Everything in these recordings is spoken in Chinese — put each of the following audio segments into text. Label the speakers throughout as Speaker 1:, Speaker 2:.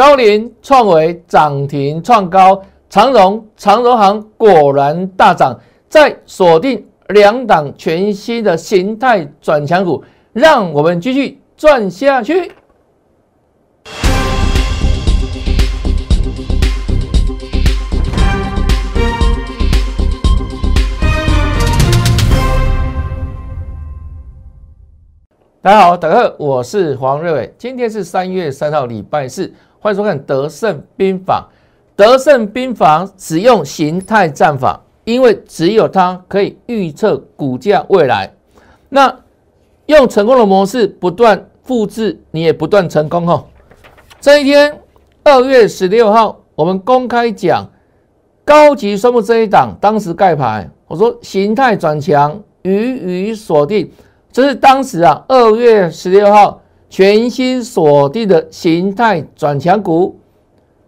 Speaker 1: 高林、创维涨停创高，长荣、长荣行果然大涨，再锁定两档全新的形态转强股，让我们继续赚下去。大家好，大家好，我是黄瑞伟。今天是三月三号，礼拜四，欢迎收看《德胜兵法》。德胜兵法使用形态战法，因为只有它可以预测股价未来。那用成功的模式不断复制，你也不断成功哦。这一天，二月十六号，我们公开讲高级双木这一档，当时盖牌，我说形态转强，鱼鱼锁定。这是当时啊，二月十六号全新锁定的形态转强股。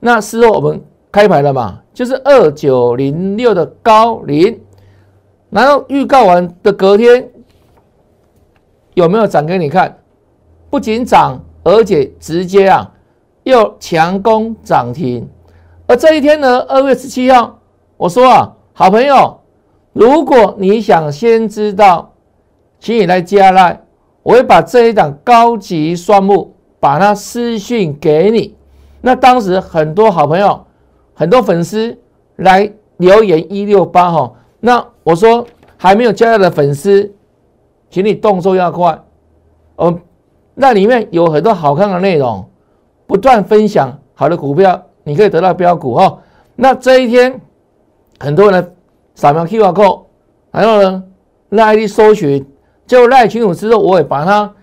Speaker 1: 那事后我们开牌了嘛，就是二九零六的高林。然后预告完的隔天有没有涨给你看？不仅涨，而且直接啊又强攻涨停。而这一天呢，二月十七号，我说啊，好朋友，如果你想先知道。请你来加来，我会把这一档高级双木把它私讯给你。那当时很多好朋友、很多粉丝来留言一六八哈。那我说还没有加入的粉丝，请你动作要快。哦，那里面有很多好看的内容，不断分享好的股票，你可以得到标股哈。那这一天很多人扫描 QR code，然后呢，那 ID 搜寻。就赖群主之后，我也把它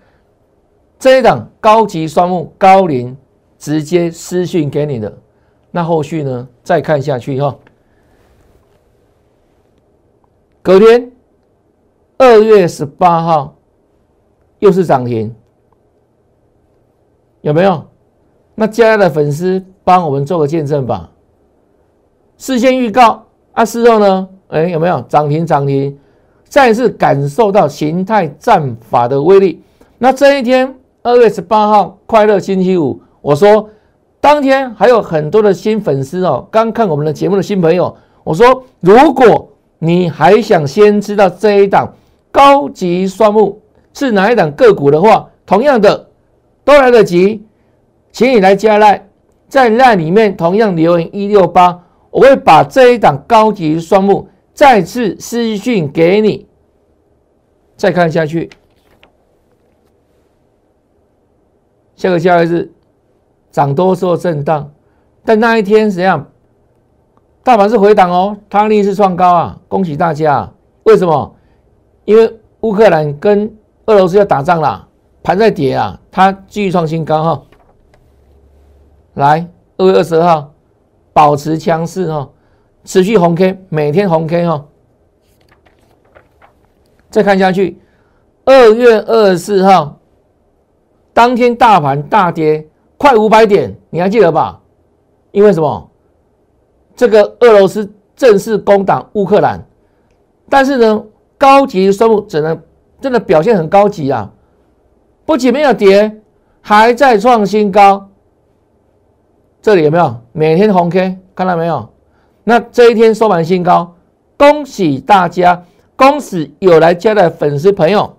Speaker 1: 这一档高级双木高龄直接私讯给你的。那后续呢？再看下去哈。隔天二月十八号又是涨停，有没有？那加的粉丝帮我们做个见证吧。事先预告啊，事后呢？哎，有没有涨停？涨停。再次感受到形态战法的威力。那这一天，二月十八号，快乐星期五，我说当天还有很多的新粉丝哦，刚看我们的节目的新朋友，我说如果你还想先知道这一档高级双木是哪一档个股的话，同样的都来得及，请你来加赖，在赖里面同样留言一六八，我会把这一档高级双木。再次私讯给你，再看下去，下个交易日涨多做震荡，但那一天怎样？大盘是回档哦，它逆势创高啊！恭喜大家！为什么？因为乌克兰跟俄罗斯要打仗了，盘在跌啊，它继续创新高哈。来，二月二十二号保持强势哈。持续红 K，每天红 K 哦。再看下去，二月二十四号当天大盘大跌快五百点，你还记得吧？因为什么？这个俄罗斯正式攻打乌克兰，但是呢，高级生物只能真的表现很高级啊！不仅没有跌，还在创新高。这里有没有每天红 K？看到没有？那这一天收盘新高，恭喜大家！恭喜有来加的粉丝朋友。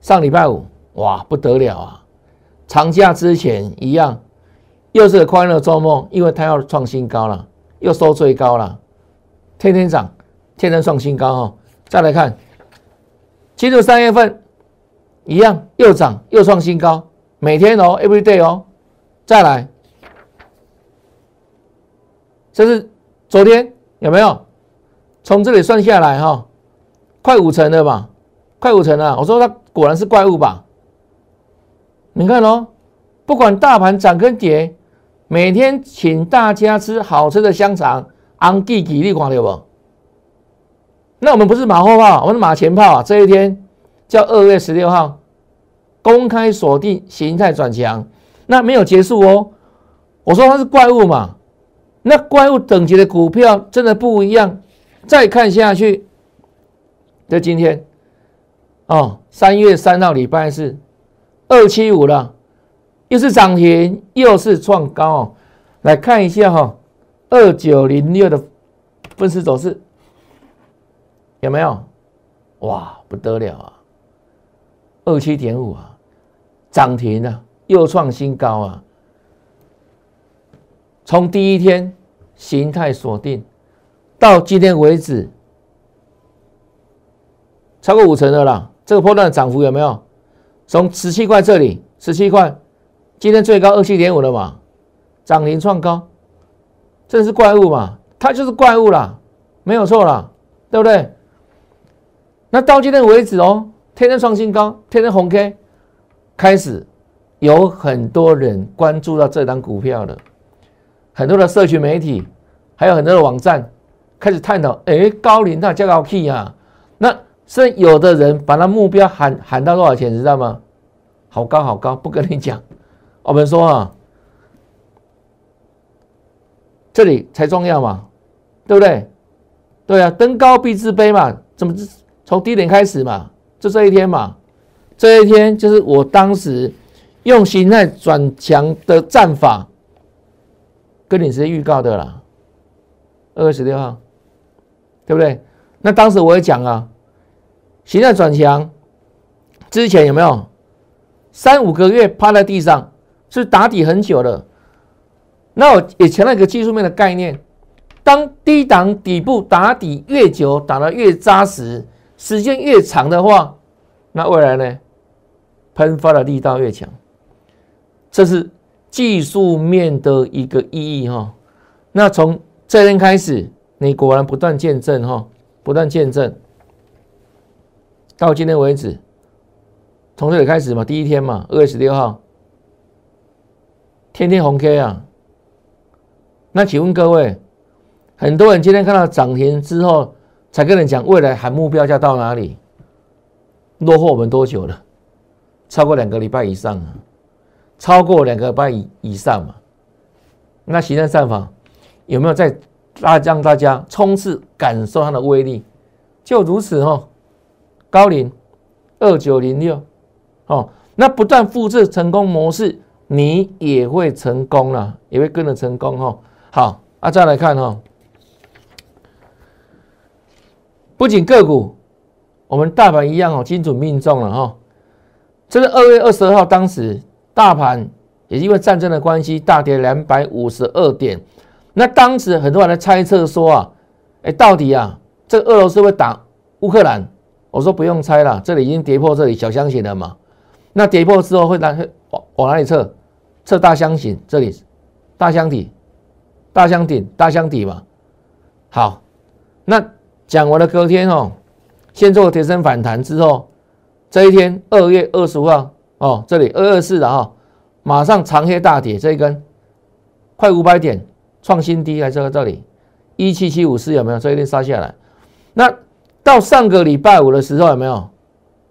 Speaker 1: 上礼拜五，哇，不得了啊！长假之前一样，又是快乐周末，因为它要创新高了，又收最高了，天天涨，天天创新高哦！再来看，进入三月份，一样又涨又创新高，每天哦，every day 哦，再来。这是昨天有没有？从这里算下来哈，快五成了吧？快五成了。我说它果然是怪物吧？你看哦，不管大盘涨跟跌，每天请大家吃好吃的香肠，昂地吉利狂对不？那我们不是马后炮，我们是马前炮啊！这一天叫二月十六号，公开锁定形态转强，那没有结束哦。我说它是怪物嘛？那怪物等级的股票真的不一样。再看下去，就今天哦，三月三号礼拜四，二七五了。又是涨停，又是创高哦。来看一下哈，二九零六的分时走势有没有？哇，不得了啊！二七点五啊，涨停了，又创新高啊！从第一天形态锁定到今天为止，超过五成的啦。这个波段的涨幅有没有？从十七块这里，十七块，今天最高二七点五了嘛？涨停创高，这是怪物嘛？它就是怪物啦，没有错啦，对不对？那到今天为止哦，天天创新高，天天红 K，开始有很多人关注到这张股票了。很多的社群媒体，还有很多的网站开始探讨，哎，高龄那叫高 key 啊，那是有的人把他目标喊喊到多少钱，知道吗？好高好高，不跟你讲。我们说啊，这里才重要嘛，对不对？对啊，登高必自卑嘛，怎么从低点开始嘛？就这一天嘛，这一天就是我当时用形态转强的战法。跟你是预告的啦，二月十六号，对不对？那当时我也讲啊，形态转强之前有没有三五个月趴在地上是打底很久了？那我也强调一个技术面的概念，当低档底部打底越久，打得越扎实，时间越长的话，那未来呢，喷发的力道越强，这是。技术面的一个意义哈，那从这天开始，你果然不断见证哈，不断见证，到今天为止，从这里开始嘛，第一天嘛，二月十六号，天天红 K 啊。那请问各位，很多人今天看到涨停之后，才跟人讲未来喊目标价到哪里？落后我们多久了？超过两个礼拜以上啊。超过两个半以以上嘛？那形态战法有没有在大让大家冲刺感受它的威力？就如此哦，高龄二九零六哦，那不断复制成功模式，你也会成功了，也会跟着成功哦。好啊，再来看哈，不仅个股，我们大盘一样哦，精准命中了哈。这是二月二十二号当时。大盘也因为战争的关系大跌两百五十二点，那当时很多人在猜测说啊，哎，到底啊，这个俄罗斯会打乌克兰？我说不用猜了，这里已经跌破这里小箱型了嘛。那跌破之后会哪往往哪里测？测大箱型这里，大箱底、大箱顶、大箱底嘛。好，那讲完了隔天哦，先做跌升反弹之后，这一天二月二十五号。哦，这里二二四的哈，马上长黑大跌，这一根快五百点创新低，还这个这里一七七五四有没有？这一天杀下来，那到上个礼拜五的时候有没有？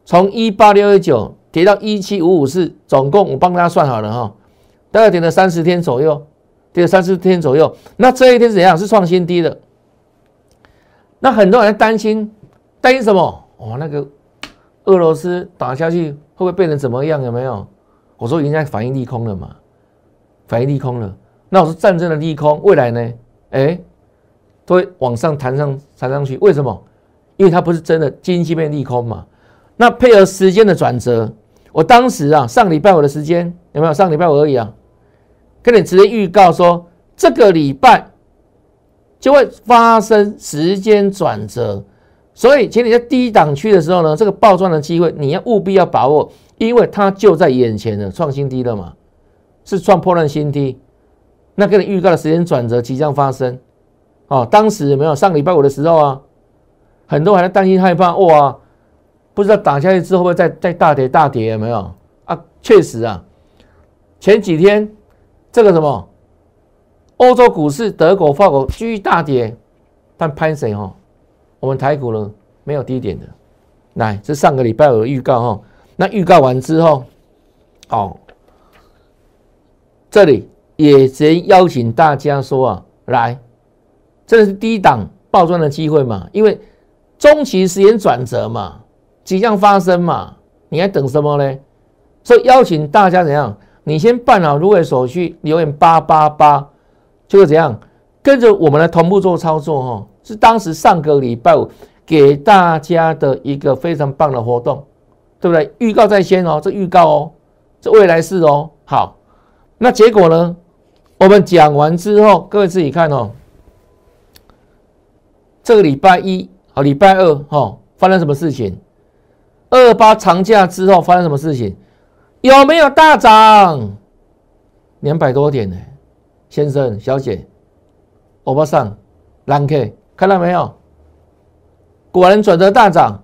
Speaker 1: 从一八六一九跌到一七五五四，总共我帮大家算好了哈，大概跌了三十天左右，跌了三十天左右。那这一天怎样？是创新低的。那很多人担心，担心什么？哦，那个俄罗斯打下去。会不会变成怎么样？有没有？我说已经在反应利空了嘛，反应利空了。那我说战争的利空，未来呢？哎，都会往上弹上弹上去。为什么？因为它不是真的经济面利空嘛。那配合时间的转折，我当时啊，上礼拜五的时间有没有？上礼拜五而已啊，跟你直接预告说，这个礼拜就会发生时间转折。所以，请你在低档区的时候呢，这个暴赚的机会你要务必要把握，因为它就在眼前的创新低了嘛，是创破烂新低。那跟你预告的时间转折即将发生，哦，当时有没有上礼拜五的时候啊？很多还在担心害怕，哇，不知道打下去之后会不会再再大跌大跌有没有啊？确实啊，前几天这个什么欧洲股市，德国、法国继续大跌，但潘谁哈？我们台股呢没有低点的，来，这上个礼拜有预告哈，那预告完之后，哦，这里也直接邀请大家说啊，来，这是低档爆赚的机会嘛，因为中期时间转折嘛，即将发生嘛，你还等什么呢？所以邀请大家怎样你先办好入会手续，留言八八八，就会怎样？跟着我们来同步做操作哈。是当时上个礼拜五给大家的一个非常棒的活动，对不对？预告在先哦，这预告哦，这未来式哦。好，那结果呢？我们讲完之后，各位自己看哦。这个礼拜一好，礼拜二哈，发生什么事情？二八长假之后发生什么事情？有没有大涨？两百多点呢，先生、小姐，欧巴桑、蓝 K，看到没有？果然转折大涨。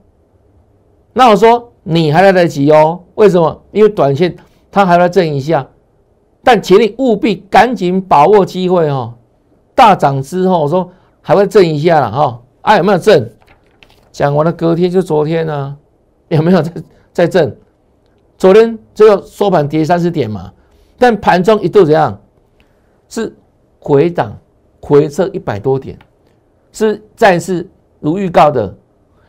Speaker 1: 那我说你还来得及哦，为什么？因为短线它还要震一下。但请你务必赶紧把握机会哦！大涨之后，我说还会震一下了哈，啊有没有震？讲完了，隔天就昨天呢，有没有在在震？昨天最后收盘跌三十点嘛，但盘中一度怎样？是回档回撤一百多点，是再次如预告的，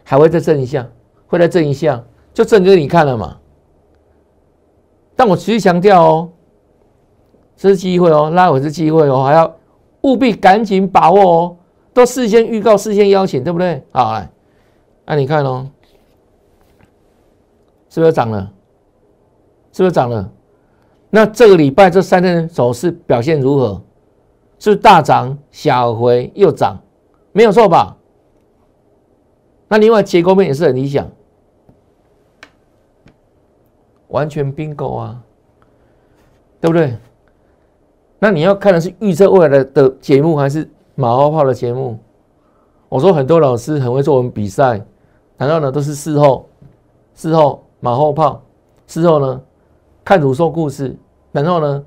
Speaker 1: 还会再震一下，会再震一下，就震给你看了嘛。但我持续强调哦。这是机会哦，拉回是机会哦，还要务必赶紧把握哦，都事先预告、事先邀请，对不对？好，来，那你看哦，是不是涨了？是不是涨了？那这个礼拜这三天走势表现如何？是大涨、小回又涨，没有错吧？那另外结构面也是很理想，完全并购啊，对不对？那你要看的是预测未来的的节目，还是马后炮的节目？我说很多老师很会做我们比赛，难道呢都是事后、事后马后炮，事后呢看图说故事，然后呢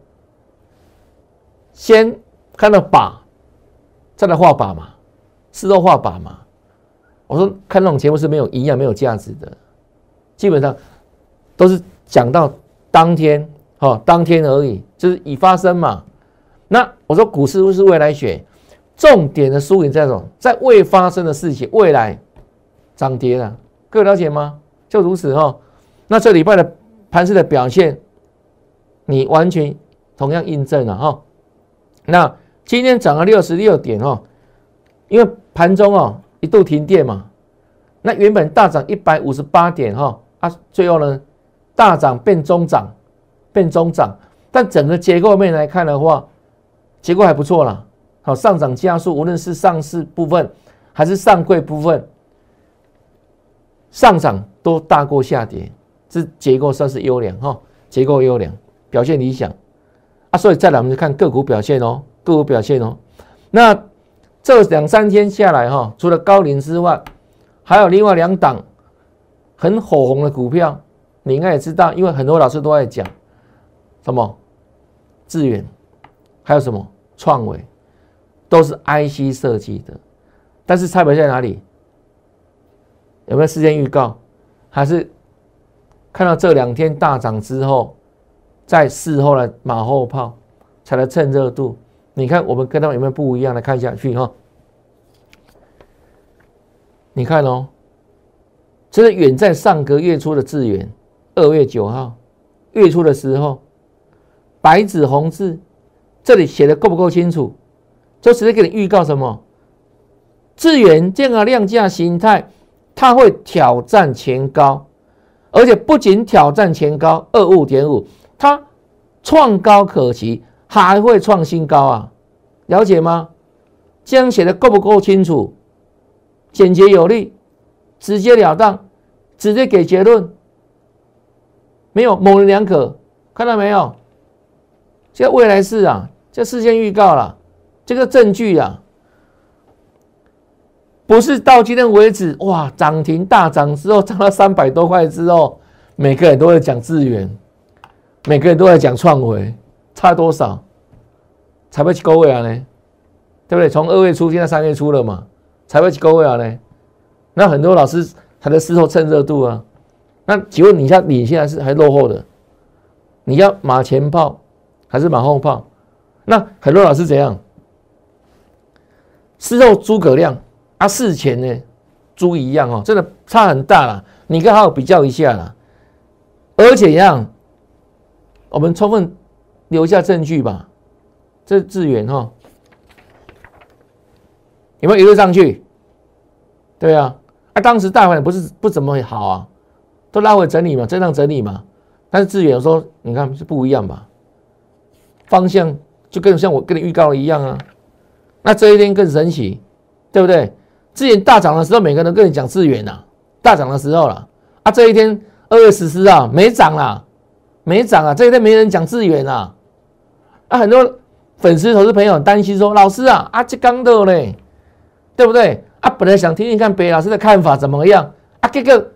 Speaker 1: 先看到靶，再来画靶嘛，事后画靶嘛。我说看那种节目是没有营养、没有价值的，基本上都是讲到当天，哦，当天而已，就是已发生嘛。那我说股市不是未来选，重点的输赢在什么？在未发生的事情，未来涨跌了，各位了解吗？就如此哈。那这礼拜的盘势的表现，你完全同样印证了哈。那今天涨了六十六点哈，因为盘中哦一度停电嘛，那原本大涨一百五十八点哈啊，最后呢大涨变中涨，变中涨，但整个结构面来看的话。结构还不错啦，好上涨加速，无论是上市部分还是上柜部分，上涨都大过下跌，这结构算是优良哈，结构优良，表现理想。啊，所以再来我们就看个股表现哦，个股表现哦，那这两三天下来哈，除了高龄之外，还有另外两档很火红的股票，你应该也知道，因为很多老师都在讲什么致远，还有什么？创维都是 IC 设计的，但是差别在哪里？有没有事先预告？还是看到这两天大涨之后，在事后的马后炮才来蹭热度？你看我们跟他们有没有不一样？来看下去哈。你看哦，这是远在上个月初的智源，二月九号月初的时候，白纸红字。这里写的够不够清楚？就直接给你预告什么？智远这个量价形态，它会挑战前高，而且不仅挑战前高二五点五，它创高可期，还会创新高啊！了解吗？这样写的够不够清楚？简洁有力，直截了当，直接给结论，没有模棱两可，看到没有？这未来式啊！这事先预告了，这个证据啊，不是到今天为止哇，涨停大涨之后涨到三百多块之后，每个人都在讲资源，每个人都在讲创维，差多少？才会去高位啊呢？对不对？从二月初现在三月初了嘛，才会去高位啊呢？那很多老师他的事后趁热度啊，那请问你像你现在是还落后的？你要马前炮还是马后炮？那很多老师怎样？事后诸葛亮啊，事前呢猪一样哦，真的差很大了。你跟好好比较一下啦。而且一样，我们充分留下证据吧。这智远哈，有没有一路上去？对啊，啊，当时大盘不是不怎么好啊，都拉回整理嘛，震荡整理嘛。但是志远说，你看是不一样吧？方向就跟像我跟你预告一样啊。那这一天更神奇，对不对？智远大涨的时候，每个人跟你讲志远呐，大涨的时候了。啊，这一天二月十四啊，没涨啦，没涨啊，这一天没人讲智远啊。啊，很多。粉丝、投资朋友担心说：“老师啊，啊这刚的嘞，对不对？啊，本来想听听看北老师的看法怎么样啊？这个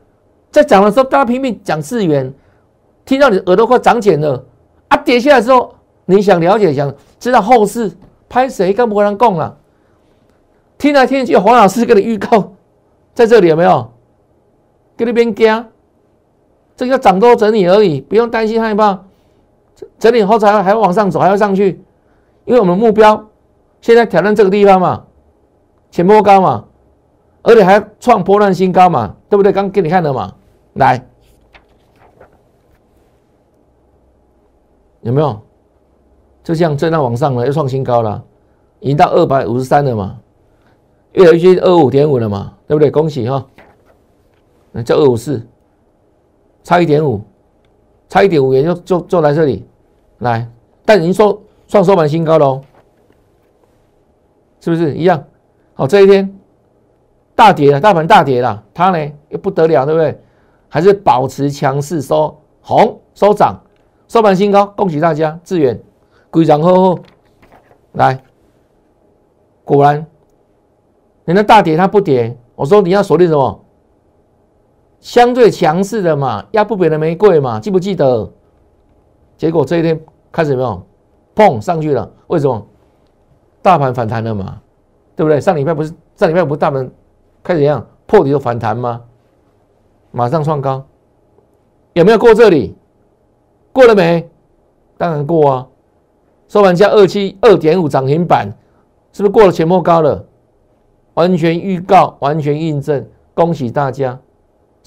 Speaker 1: 在涨的时候，大家拼命讲资源，听到你耳朵快长茧了啊！跌下来之后，你想了解、想知道后市拍谁跟不人共了？听来听去，黄老师给你预告在这里有没有？给你边加，这个涨多整理而已，不用担心害怕。整理后才还要往上走，还要上去。”因为我们目标现在挑战这个地方嘛，前波高嘛，而且还创波段新高嘛，对不对？刚给你看的嘛，来，有没有？就这样震荡往上了，又创新高了，已经到二百五十三了嘛，越来越接近二五点五了嘛，对不对？恭喜哈，那叫二五四，差一点五，差一点五元就就就来这里来，但您说。创收盘新高喽，是不是一样？好，这一天大跌了，大盘大跌了，它呢又不得了，对不对？还是保持强势，收红收涨，收盘新高，恭喜大家！志远，规涨后后来，果然，人家大跌它不跌，我说你要锁定什么？相对强势的嘛，压不扁的玫瑰嘛，记不记得？结果这一天开始没有？砰上去了，为什么？大盘反弹了嘛，对不对？上礼拜不是上礼拜不是大盘开始怎样破底就反弹吗？马上创高，有没有过这里？过了没？当然过啊！收盘价二七二点五涨停板，是不是过了前波高了？完全预告，完全印证，恭喜大家！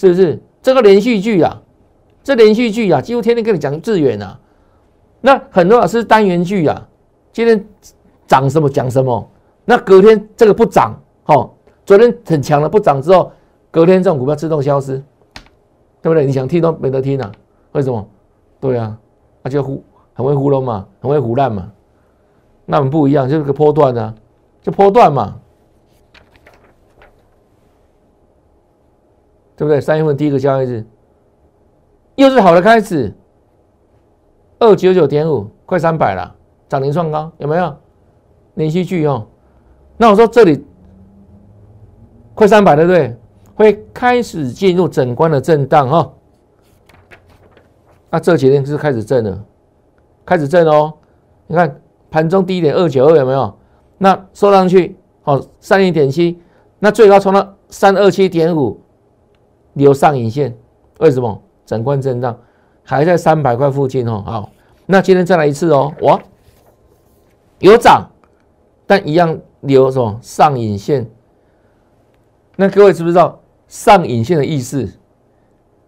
Speaker 1: 是不是这个连续剧啊？这连续剧啊，几乎天天跟你讲致远啊！那很多老师单元剧啊，今天涨什么讲什么，那隔天这个不涨，哦，昨天很强了不涨之后，隔天这种股票自动消失，对不对？你想听都没得听啊？为什么？对啊，那就糊很会糊弄嘛，很会糊烂嘛。那我们不一样，就是个波段啊，就波段嘛，对不对？三月份第一个交易日，又是好的开始。二九九点五，快三百了，涨停创高，有没有？连续剧哦。那我说这里快三百，对不对？会开始进入整关的震荡哈。那这几天是开始震了，开始震哦。你看盘中低点二九二有没有？那收上去，好三零点七，那最高冲到三二七点五，留上影线，为什么？整关震荡。还在三百块附近哦，好，那今天再来一次哦，哇，有涨，但一样留什么？上影线？那各位知不知道？上影线的意思？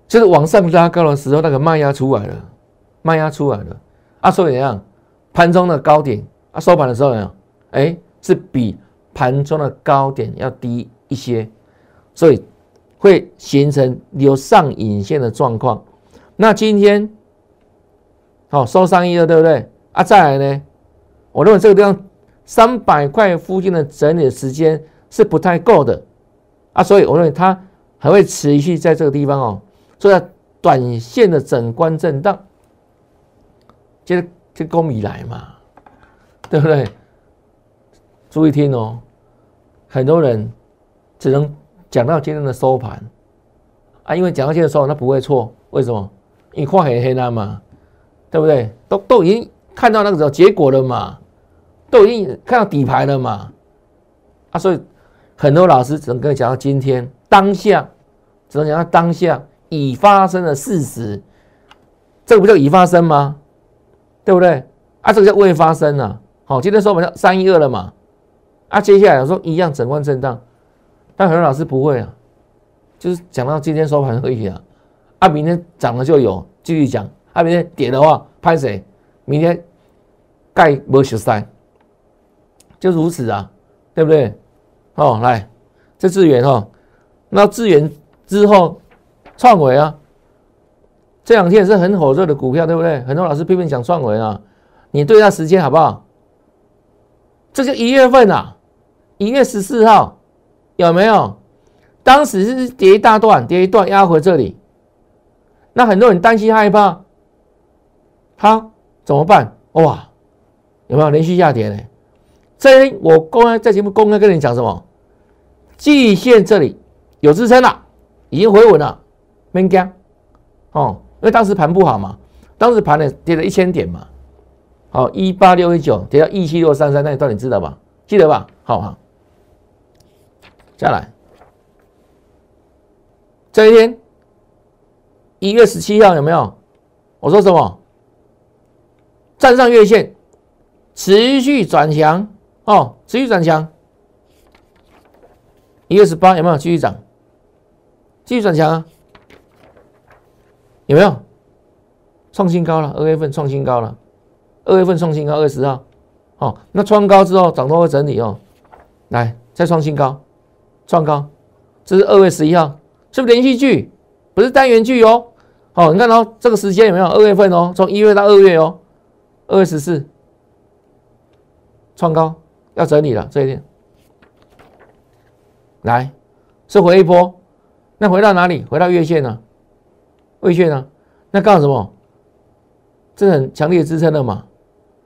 Speaker 1: 就是往上拉高的时候，那个卖压出来了，卖压出来了，啊，所以怎样？盘中的高点。啊，收盘的时候呢，哎，是比盘中的高点要低一些，所以会形成有上影线的状况。那今天好收上一了，对不对？啊，再来呢？我认为这个地方三百块附近的整理时间是不太够的啊，所以我认为它还会持续在这个地方哦，做在短线的整关震荡，接着就攻以来嘛，对不对？注意听哦，很多人只能讲到今天的收盘啊，因为讲到今天的收盘，它不会错，为什么？你画很黑暗嘛，对不对？都都已经看到那个时候结果了嘛，都已经看到底牌了嘛，啊，所以很多老师只能跟你讲到今天当下，只能讲到当下已发生的事实，这个不叫已发生吗？对不对？啊，这个叫未发生啊。好，今天收盘三一二了嘛，啊，接下来说一样整关震荡，但很多老师不会啊，就是讲到今天收盘而已啊。啊，明天涨了就有继续讲。啊，明天跌的话，拍谁？明天盖没十三，就如此啊，对不对？哦，来，这资源哦，那资源之后创维啊，这两天也是很火热的股票，对不对？很多老师批评讲创维啊，你对它时间好不好？这就一月份啊，一月十四号有没有？当时是跌一大段，跌一段压回这里，那很多人担心害怕，好怎么办？哇，有没有连续下跌呢？这我公开在节目公开跟你讲什么？季线这里有支撑了，已经回稳了，没惊哦，因为当时盘不好嘛，当时盘呢跌了一千点嘛，好一八六一九跌到一七六三三，那你到底知道吧？记得吧？好好，下来。这一天，一月十七号有没有？我说什么？站上月线，持续转强哦，持续转强。一月十八有没有继续涨？继续转强啊？有没有创新高了？二月份创新高了，二月份创新高，二十号哦。那创高之后，涨多会整理哦。来，再创新高，创高，这是二月十一号。是不是连续剧？不是单元剧哦。好，你看哦，这个时间有没有？二月份哦，从一月到二月哦，二月十四创高要整理了这一天。来，是回一波，那回到哪里？回到月线呢？月线呢？那干什么？这很强烈支撑了嘛，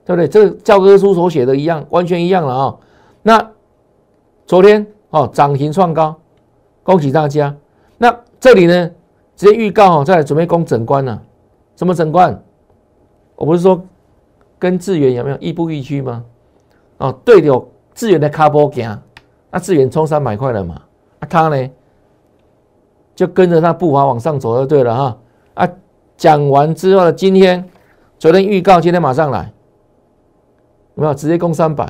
Speaker 1: 对不对？这个教科书所写的一样，完全一样了啊。那昨天哦，涨停创高，恭喜大家。那这里呢，直接预告哦，再准备攻整关了。什么整关？我不是说跟智源有没有亦步亦趋吗？哦，对有智源的卡波行，那智源冲三百块了嘛？啊，他呢就跟着他步伐往上走就对了哈。啊，讲完之后呢今天，昨天预告，今天马上来，有没有直接攻三百？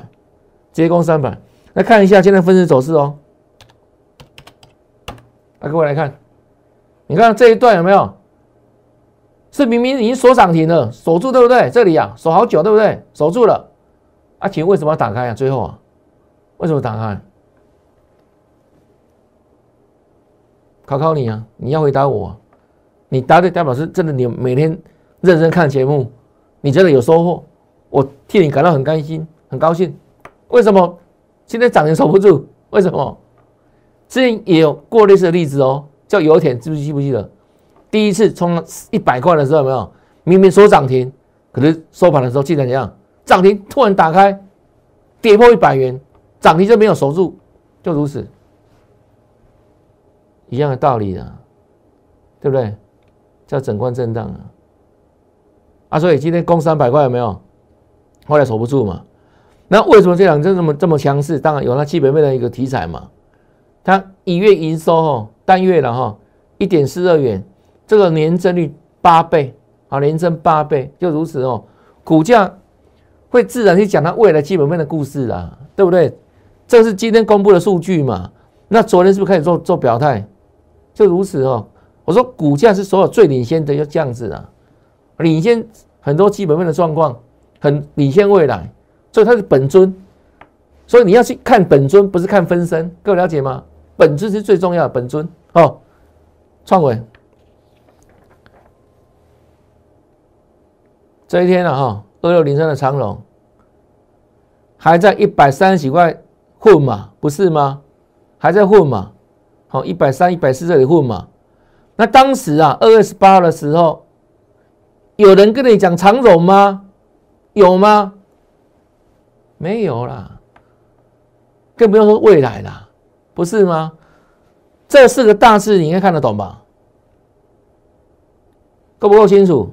Speaker 1: 直接攻三百。来看一下现在分时走势哦。来，各位来看，你看这一段有没有？是明明已经锁涨停了，锁住对不对？这里啊，锁好久对不对？锁住了。啊，请问为什么要打开啊？最后啊，为什么打开？考考你啊，你要回答我。你答对代表是真的，你每天认真看节目，你真的有收获，我替你感到很开心，很高兴。为什么今天涨停守不住？为什么？之前也有过类似的例子哦，叫油田，记不记不记得？第一次冲一百块的时候，有没有？明明说涨停，可是收盘的时候竟然怎样？涨停突然打开，跌破一百元，涨停就没有守住，就如此，一样的道理啊，对不对？叫整冠震荡啊！啊，所以今天攻三百块有没有？后来守不住嘛？那为什么这两只这么这么强势？当然有它基本面的一个题材嘛。它一月营收哦，单月了哈，一点四二元，这个年增率八倍，啊，年增八倍，就如此哦，股价会自然去讲它未来基本面的故事啦，对不对？这是今天公布的数据嘛？那昨天是不是开始做做表态？就如此哦，我说股价是所有最领先的，要这样子啊，领先很多基本面的状况，很领先未来，所以它是本尊，所以你要去看本尊，不是看分身，各位了解吗？本质是最重要的，本尊哦，创维这一天了哈，二六零三的长龙还在一百三十几块混嘛，不是吗？还在混嘛？好，一百三、一百四这里混嘛？那当时啊，二月十八号的时候，有人跟你讲长荣吗？有吗？没有啦，更不用说未来啦。不是吗？这四个大字你应该看得懂吧？够不够清楚？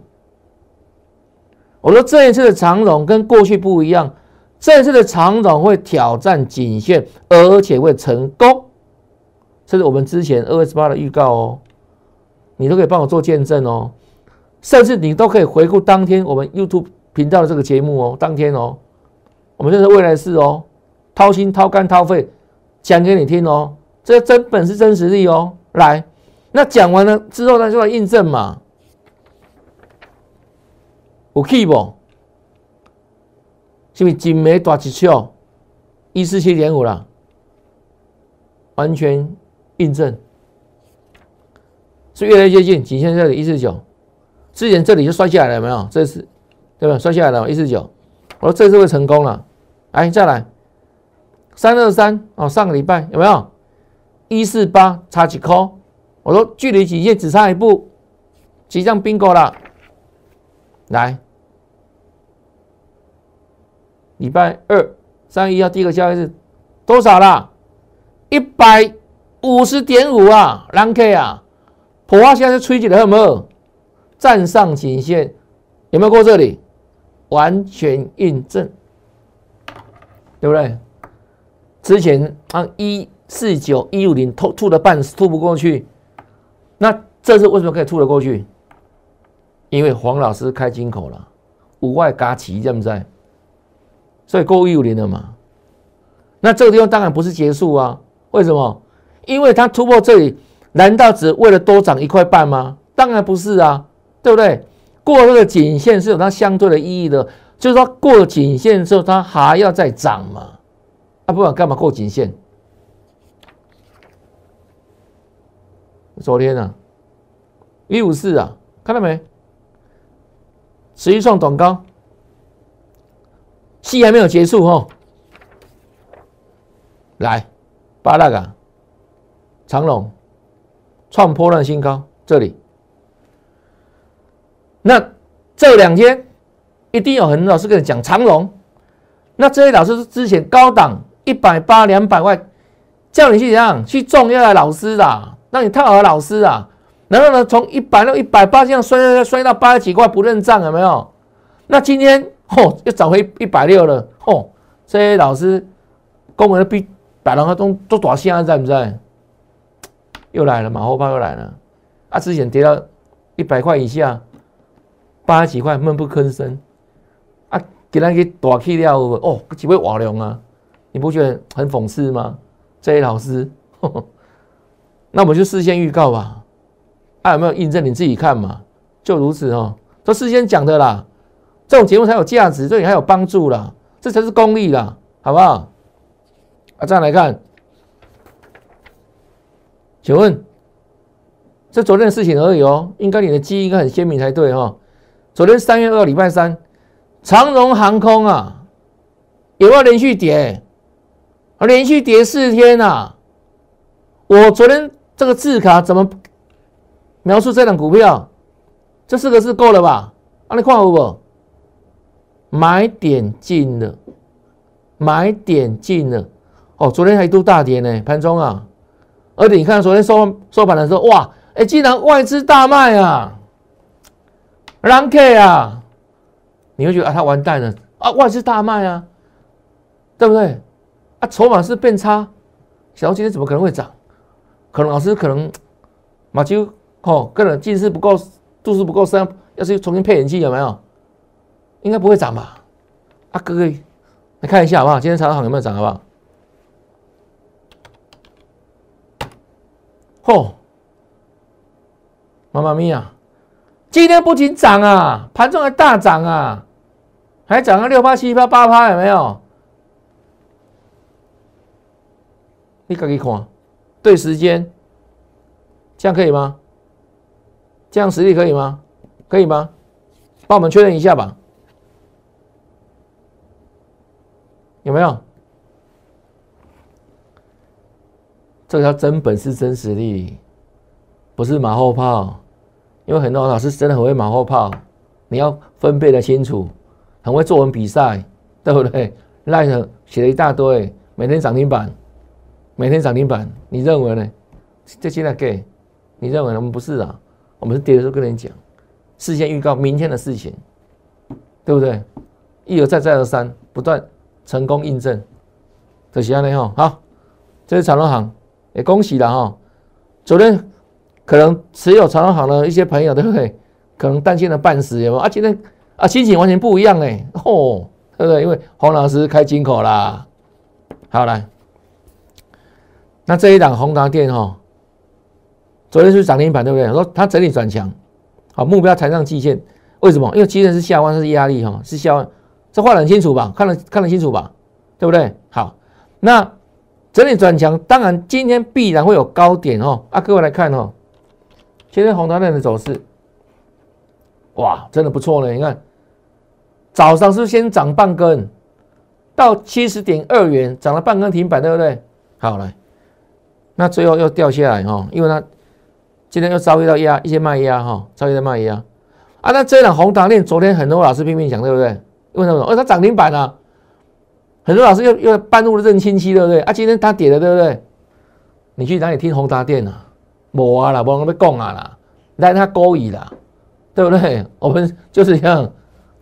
Speaker 1: 我说这一次的长龙跟过去不一样，这一次的长龙会挑战颈线，而且会成功。这是我们之前二月十八的预告哦，你都可以帮我做见证哦，甚至你都可以回顾当天我们 YouTube 频道的这个节目哦，当天哦，我们这是未来事哦，掏心掏肝掏肺。讲给你听哦，这真本是真实力哦。来，那讲完了之后，呢，就来印证嘛。有 key 不？是不是金梅大一笑？一四七点五了，完全印证，是越来越接近仅限这里一四九，之前这里就摔下来了，没有？这次对吧？摔下来了，一四九，我说这次会成功了，来再来三二三哦，上个礼拜有没有？一四八差几颗？我说距离颈线只差一步，即将并购了，来礼拜二。三一幺第一个交易日多少啦？一百五十点五啊，蓝 K 啊，普华现在是吹起来有没有？站上颈线有没有过这里？完全印证，对不对？之前啊一四九一五零吐吐了半吐不过去，那这次为什么可以吐得过去？因为黄老师开金口了，五外嘎齐，在不在？所以过一五零了嘛？那这个地方当然不是结束啊？为什么？因为它突破这里，难道只为了多涨一块半吗？当然不是啊，对不对？过这个颈线是有它相对的意义的，就是说过颈线之后它还要再涨嘛？啊，不管干嘛过颈线？昨天啊，一五四啊，看到没？持续创短高。戏还没有结束哈，来，八大港长龙创破烂新高，这里。那这两天一定有很多老师跟你讲长龙，那这些老师是之前高档一百八两百万，叫你去怎样去重要的老师啦，让你套好老师啊，然后呢从一百六一百八这样摔摔摔到八十几块不认账有没有？那今天。哦，又涨回一百六了。哦，这些老师，公文比百人都都多现在不在？又来了，马后炮又来了。啊，之前跌到一百块以下，八十几块闷不吭声。啊，给他给大起了哦，几位瓦龙啊？你不觉得很讽刺吗？这些老师，那我们就事先预告吧。啊，有没有印证？你自己看嘛。就如此哦，都事先讲的啦。这种节目才有价值，对你还有帮助啦，这才是功利啦，好不好？啊，这样来看，请问，这昨天的事情而已哦，应该你的记忆应该很鲜明才对哈。昨天三月二礼拜三，长荣航空啊，有没有连续跌？啊，连续跌四天呐。我昨天这个字卡怎么描述这档股票？这四个字够了吧？啊，你看有不？买点进了，买点进了，哦，昨天还度大跌呢，盘中啊，而且你看昨天收收盘的时候，哇，哎，竟然外资大卖啊，狼 K 啊，你会觉得啊，他完蛋了啊，外资大卖啊，对不对？啊，筹码是变差，小今天怎么可能会涨？可能老师可能马就哦，个人近视不够，度数不够深，要是重新配眼镜有没有？应该不会涨吧？啊，各位来看一下好不好？今天长荣行有没有涨？好不好？嚯，妈妈咪呀！今天不仅涨啊，盘中还大涨啊，还涨了六八七八八趴，有没有？你自己看，对时间，这样可以吗？这样实力可以吗？可以吗？帮我们确认一下吧。有没有？这叫真本事、真实力，不是马后炮。因为很多老师真的很会马后炮，你要分辨的清楚，很会作文比赛，对不对？赖着写了一大堆，每天涨停板，每天涨停板，你认为呢？这现在给，你认为我们不是啊？我们是跌的时候跟你讲，事先预告明天的事情，对不对？一而再，再而三，不断。成功印证，这是安尼吼，好，这是长隆行，也恭喜了哈。昨天可能持有长隆行的一些朋友，对不对？可能担心了半死，有没有？啊，今天啊，心情完全不一样哎，吼，对不对？因为黄老师开金口啦。好来，那这一档宏达电哈，昨天是涨停板，对不对？说它整理转强，好，目标抬上季线，为什么？因为基线是下方，是压力哈，是下方。这画得很清楚吧？看得看得清楚吧？对不对？好，那整理转强，当然今天必然会有高点哦。啊，各位来看哦，今天红桃链的走势，哇，真的不错呢。你看，早上是先涨半根，到七十点二元，涨了半根停板，对不对？好来，那最后又掉下来哈，因为它今天又遭遇到压一些卖压哈，遭遇到卖压啊。那这档红桃链，昨天很多老师拼命讲，对不对？为什么？哦，它涨停板啊，很多老师又又搬入了认亲戚，对不对？啊，今天它跌了，对不对？你去哪里听宏达电啊？无啊啦，无人要讲啊啦，来他勾引啦，对不对？我们就是这样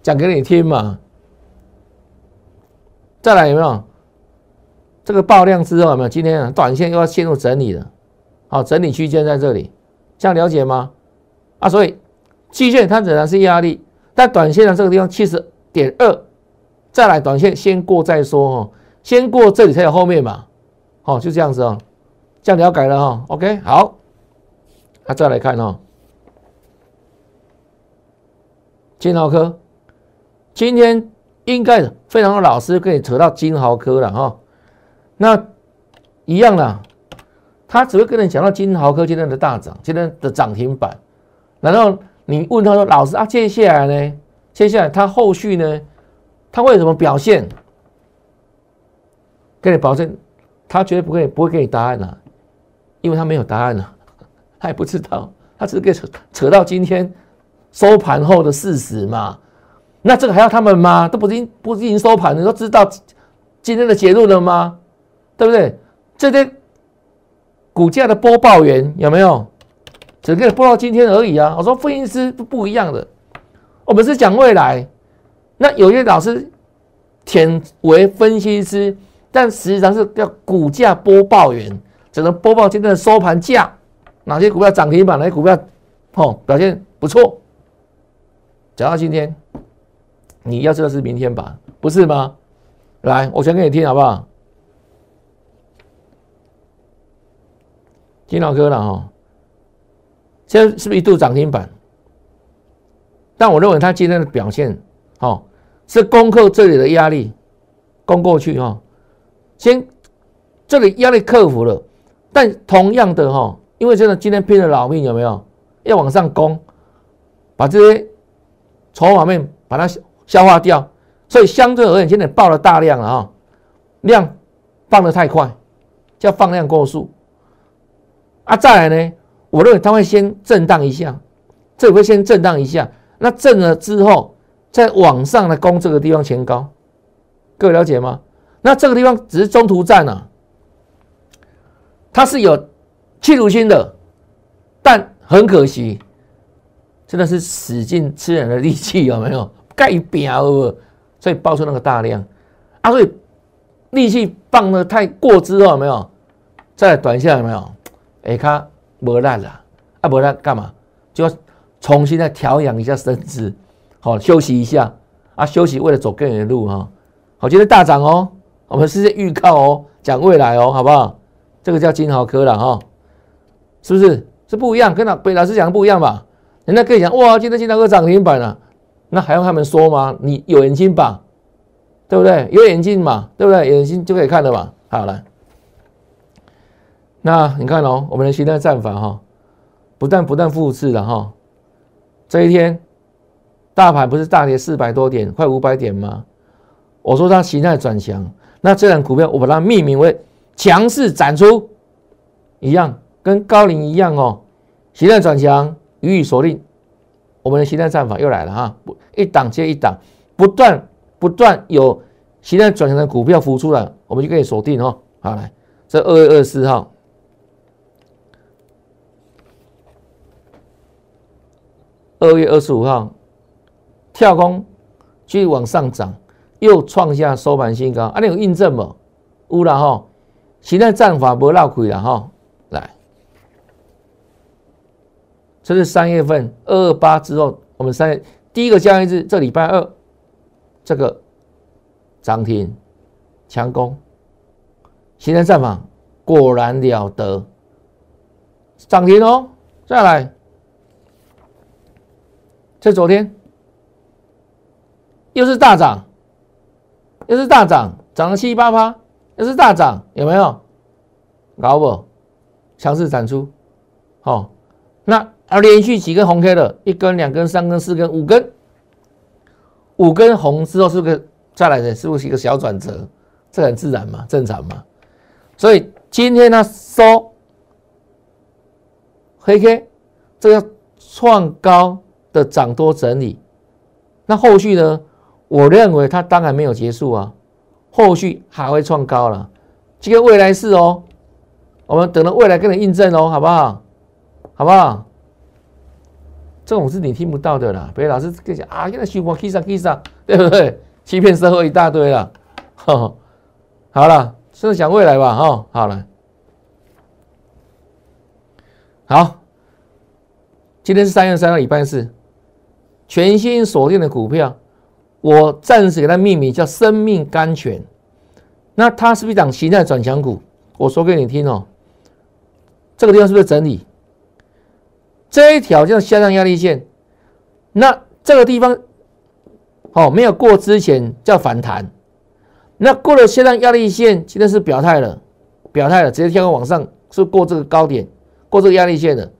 Speaker 1: 讲给你听嘛。再来有没有？这个爆量之后有没有？今天短线又要陷入整理了，好，整理区间在这里，这样了解吗？啊，所以期线它仍然是压力，但短线的这个地方七十。点二，再来短线先过再说哦，先过这里才有后面嘛，好就这样子哦，这样了解了哈，OK 好，再来看哦，金豪科，今天应该非常多老师可以扯到金豪科了哈，那一样的，他只会跟你讲到金豪科今天的大涨，今天的涨停板，然后你问他说老师啊，接下来呢？接下来他后续呢？他会怎么表现？跟你保证，他绝对不会不会给你答案了，因为他没有答案了，他也不知道，他只是给扯扯到今天收盘后的事实嘛。那这个还要他们吗？都不是不是已经收盘了，都知道今天的结论了吗？对不对？这些股价的播报员有没有？只给播到今天而已啊！我说分析师不不一样的。我们是讲未来，那有些老师舔为分析师，但实际上是叫股价播报员，只能播报今天的收盘价，哪些股票涨停板，哪些股票哦表现不错。讲到今天，你要知道是明天吧，不是吗？来，我讲给你听好不好？金老哥了哈，现在是不是一度涨停板？但我认为他今天的表现，哦，是攻克这里的压力，攻过去哈，先这里压力克服了，但同样的哈，因为真的今天拼了老命，有没有要往上攻，把这些筹码面把它消化掉，所以相对而言，今天爆了大量了啊，量放的太快，叫放量过速啊，再来呢，我认为它会先震荡一下，这会先震荡一下。那震了之后，再往上来攻这个地方前高，各位了解吗？那这个地方只是中途站啊，它是有企图心的，但很可惜，真的是使劲吃人的力气，有没有？盖表哦，所以爆出那个大量啊，所以力气放的太过之后，有没有？再短下有没有？哎，卡没烂了，啊，没烂干嘛？就要。重新再调养一下身子，好休息一下啊！休息为了走更远的路哈。好，今天大涨哦，我们是在预告哦，讲未来哦，好不好？这个叫金豪科了哈，是不是？是不一样，跟老北老师讲的不一样吧？人家可以讲哇，今天金大哥涨停板了，那还用他们说吗？你有眼睛吧，对不对？有眼镜嘛，对不对？眼睛就可以看了嘛。好了，那你看哦，我们的形态战法哈，不但不断复制了哈。这一天，大盘不是大跌四百多点，快五百点吗？我说它形态转强，那这档股票我把它命名为强势展出，一样跟高龄一样哦，形态转强予以锁定。我们的形态战法又来了哈，一档接一档，不断不断有形态转强的股票浮出来，我们就可以锁定哦。好来，这二月二十四号。二月二十五号跳空继续往上涨，又创下收盘新高，啊，你有印证吗？有了哈，形态战法不绕亏了哈。来，这是三月份二二八之后，我们三月第一个交易日，这礼拜二这个涨停强攻，形成战法果然了得，涨停哦，再来。这昨天又是大涨，又是大涨，涨了七八八，又是大涨，有没有？搞不？强势产出，好，那啊连续几根红 K 的，一根、两根、三根、四根、五根，五根红之后是不是再来的？是不是一个小转折？这很自然嘛，正常嘛。所以今天它收黑 K，这个创高的涨多整理，那后续呢？我认为它当然没有结束啊，后续还会创高了，这个未来是哦，我们等到未来跟你印证哦，好不好？好不好？这种是你听不到的啦，别老是跟讲啊，现在虚波 K 上 K 上，对不对？欺骗社会一大堆了，好了，现在讲未来吧，哈，好了，好，今天是三月三号，礼拜四，全新锁定的股票。我暂时给它命名叫“生命甘泉”，那它是不是一档形态转强股？我说给你听哦，这个地方是不是整理？这一条叫下降压力线，那这个地方哦没有过之前叫反弹，那过了下降压力线，今天是表态了，表态了，直接跳到往上是过这个高点，过这个压力线的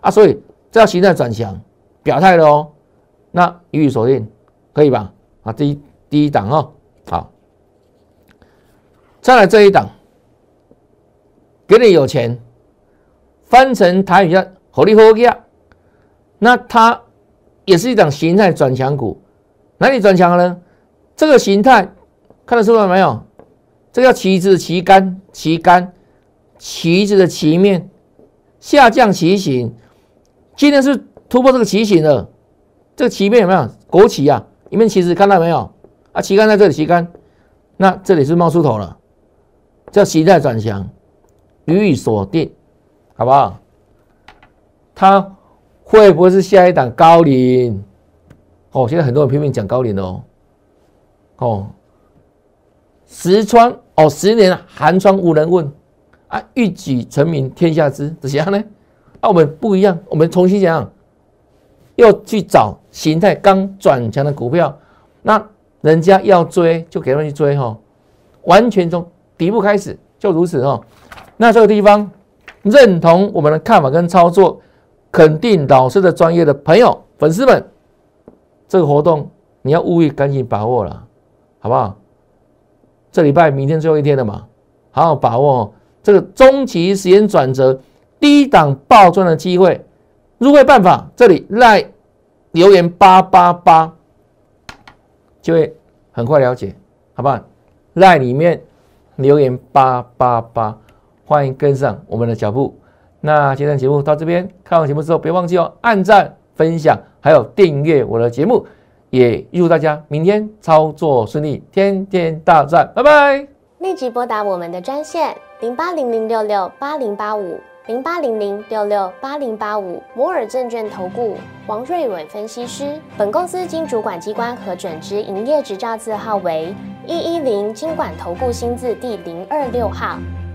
Speaker 1: 啊，所以这叫形态转强，表态了哦，那予以锁定。可以吧？啊，第一第一档哦，好，再来这一档，给你有钱，翻成台语叫火力火力那它也是一档形态转强股，哪里转强了呢？这个形态看得出来没有？这叫旗子的旗杆，旗杆，旗子的旗面下降旗形，今天是突破这个旗形了，这个旗面有没有国旗啊？你们其实看到没有啊？旗杆在这里，旗杆，那这里是冒出头了，叫形态转强，予以锁定，好不好？它会不会是下一档高龄？哦，现在很多人拼命讲高龄哦，哦，十窗哦，十年寒窗无人问啊，一举成名天下知，怎样呢？啊，我们不一样，我们重新讲。又去找形态刚转强的股票，那人家要追就给他们去追哈，完全从底部开始就如此哈。那这个地方认同我们的看法跟操作，肯定老师的专业的朋友粉丝们，这个活动你要务必赶紧把握了，好不好？这礼拜明天最后一天了嘛，好好把握这个中期时间转折低档暴赚的机会。入会办法，这里赖留言八八八，就会很快了解，好不好？赖里面留言八八八，欢迎跟上我们的脚步。那今天节目到这边，看完节目之后别忘记哦，按赞、分享，还有订阅我的节目。也预祝大家明天操作顺利，天天大赚，拜拜！
Speaker 2: 立即拨打我们的专线零八零零六六八零八五。零八零零六六八零八五摩尔证券投顾王瑞伟分析师，本公司经主管机关核准之营业执照字号为一一零金管投顾新字第零二六号。